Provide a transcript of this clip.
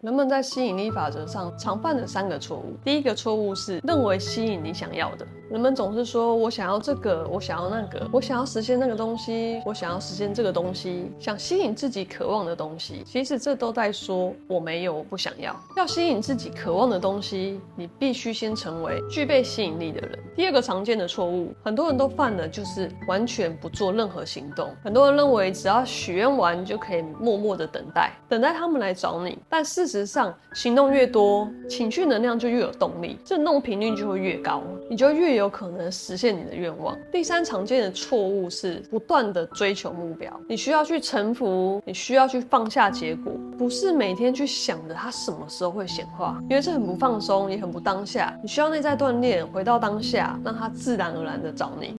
人们在吸引力法则上常犯的三个错误。第一个错误是认为吸引你想要的。人们总是说：“我想要这个，我想要那个，我想要实现那个东西，我想要实现这个东西，想吸引自己渴望的东西。”其实这都在说我没有，我不想要。要吸引自己渴望的东西，你必须先成为具备吸引力的人。第二个常见的错误，很多人都犯的就是完全不做任何行动。很多人认为只要许愿完就可以默默的等待，等待他们来找你。但事实上，行动越多，情绪能量就越有动力，振动频率就会越高，你就越有可能实现你的愿望。第三常见的错误是不断的追求目标，你需要去臣服，你需要去放下结果，不是每天去想着它什么时候会显化，因为这很不放松，也很不当下。你需要内在锻炼，回到当下，让它自然而然的找你。